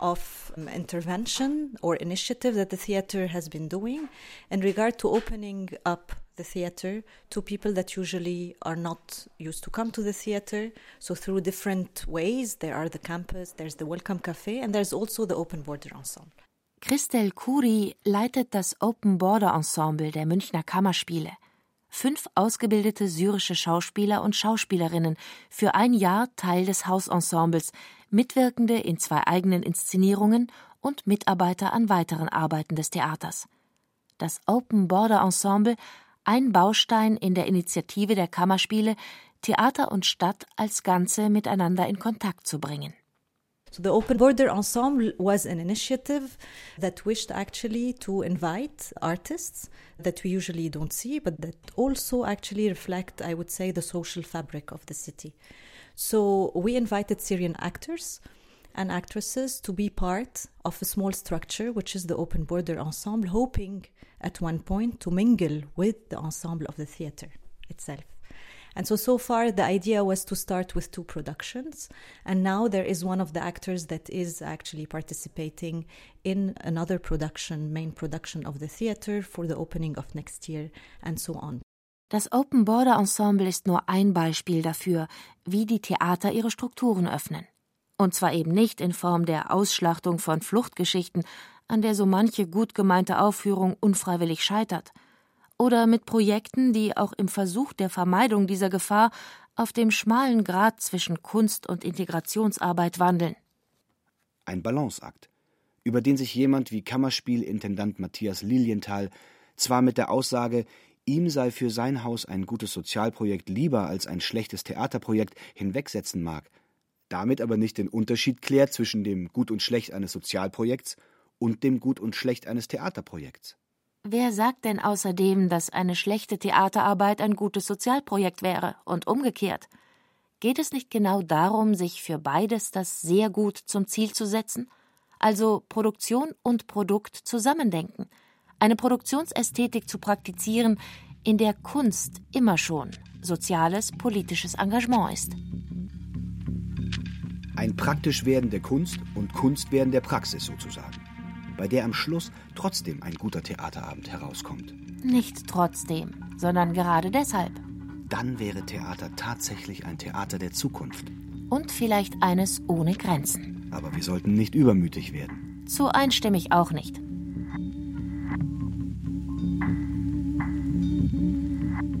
Speaker 3: of um, intervention or initiative that the theater has been doing in regard to opening up the theater to people that usually are not used to come to the theater. So through different ways, there are the campus, there's the Welcome Cafe, and there's also the Open Border Ensemble.
Speaker 7: Christel Kuri leitet das Open Border Ensemble der Münchner Kammerspiele. Fünf ausgebildete syrische Schauspieler und Schauspielerinnen, für ein Jahr Teil des Hausensembles, Mitwirkende in zwei eigenen Inszenierungen und Mitarbeiter an weiteren Arbeiten des Theaters. Das Open Border Ensemble ein Baustein in der Initiative der Kammerspiele, Theater und Stadt als Ganze miteinander in Kontakt zu bringen.
Speaker 3: So the Open Border Ensemble was an initiative that wished actually to invite artists that we usually don't see, but that also actually reflect, I would say, the social fabric of the city. So we invited Syrian actors and actresses to be part of a small structure, which is the Open Border Ensemble, hoping at one point to mingle with the ensemble of the theater itself. And so, so far, the idea was to start with two productions. And now there is one of the actors that is actually participating in another production, main production of the theater for the opening of next year, and so on.
Speaker 7: Das Open Border Ensemble ist nur ein Beispiel dafür, wie die Theater ihre Strukturen öffnen. Und zwar eben nicht in Form der Ausschlachtung von Fluchtgeschichten, an der so manche gut gemeinte Aufführung unfreiwillig scheitert, oder mit Projekten, die auch im Versuch der Vermeidung dieser Gefahr auf dem schmalen Grat zwischen Kunst und Integrationsarbeit wandeln.
Speaker 8: Ein Balanceakt, über den sich jemand wie Kammerspielintendant Matthias Lilienthal zwar mit der Aussage, ihm sei für sein Haus ein gutes Sozialprojekt lieber als ein schlechtes Theaterprojekt hinwegsetzen mag, damit aber nicht den Unterschied klärt zwischen dem Gut und Schlecht eines Sozialprojekts und dem Gut und Schlecht eines Theaterprojekts.
Speaker 7: Wer sagt denn außerdem, dass eine schlechte Theaterarbeit ein gutes Sozialprojekt wäre und umgekehrt? Geht es nicht genau darum, sich für beides das sehr gut zum Ziel zu setzen? Also Produktion und Produkt zusammendenken, eine Produktionsästhetik zu praktizieren, in der Kunst immer schon soziales, politisches Engagement ist.
Speaker 8: Ein praktisch werden der Kunst und Kunst werden der Praxis sozusagen bei der am Schluss trotzdem ein guter Theaterabend herauskommt.
Speaker 7: Nicht trotzdem, sondern gerade deshalb.
Speaker 8: Dann wäre Theater tatsächlich ein Theater der Zukunft.
Speaker 7: Und vielleicht eines ohne Grenzen.
Speaker 8: Aber wir sollten nicht übermütig werden.
Speaker 7: So einstimmig auch nicht.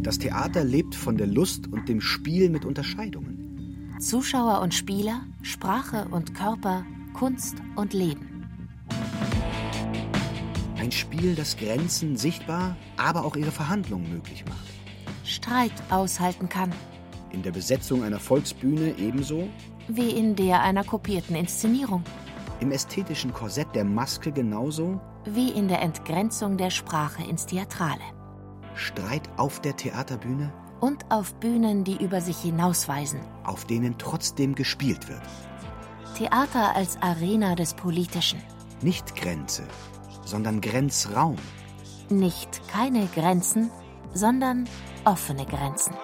Speaker 8: Das Theater lebt von der Lust und dem Spiel mit Unterscheidungen.
Speaker 7: Zuschauer und Spieler, Sprache und Körper, Kunst und Leben.
Speaker 8: Ein Spiel, das Grenzen sichtbar, aber auch ihre Verhandlungen möglich macht.
Speaker 7: Streit aushalten kann.
Speaker 8: In der Besetzung einer Volksbühne ebenso
Speaker 7: wie in der einer kopierten Inszenierung.
Speaker 8: Im ästhetischen Korsett der Maske genauso
Speaker 7: wie in der Entgrenzung der Sprache ins Theatrale.
Speaker 8: Streit auf der Theaterbühne
Speaker 7: und auf Bühnen, die über sich hinausweisen.
Speaker 8: Auf denen trotzdem gespielt wird.
Speaker 7: Theater als Arena des Politischen.
Speaker 8: Nicht Grenze, sondern Grenzraum.
Speaker 7: Nicht keine Grenzen, sondern offene Grenzen.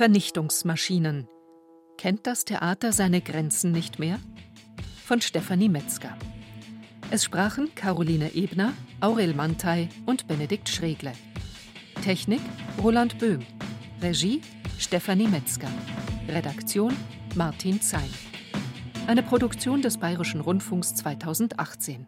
Speaker 4: Textvernichtungsmaschinen. Kennt das Theater seine Grenzen nicht mehr? Von Stefanie Metzger. Es sprachen Caroline Ebner, Aurel Mantei und Benedikt Schregle. Technik Roland Böhm. Regie Stefanie Metzger. Redaktion Martin Zein. Eine Produktion des Bayerischen Rundfunks 2018.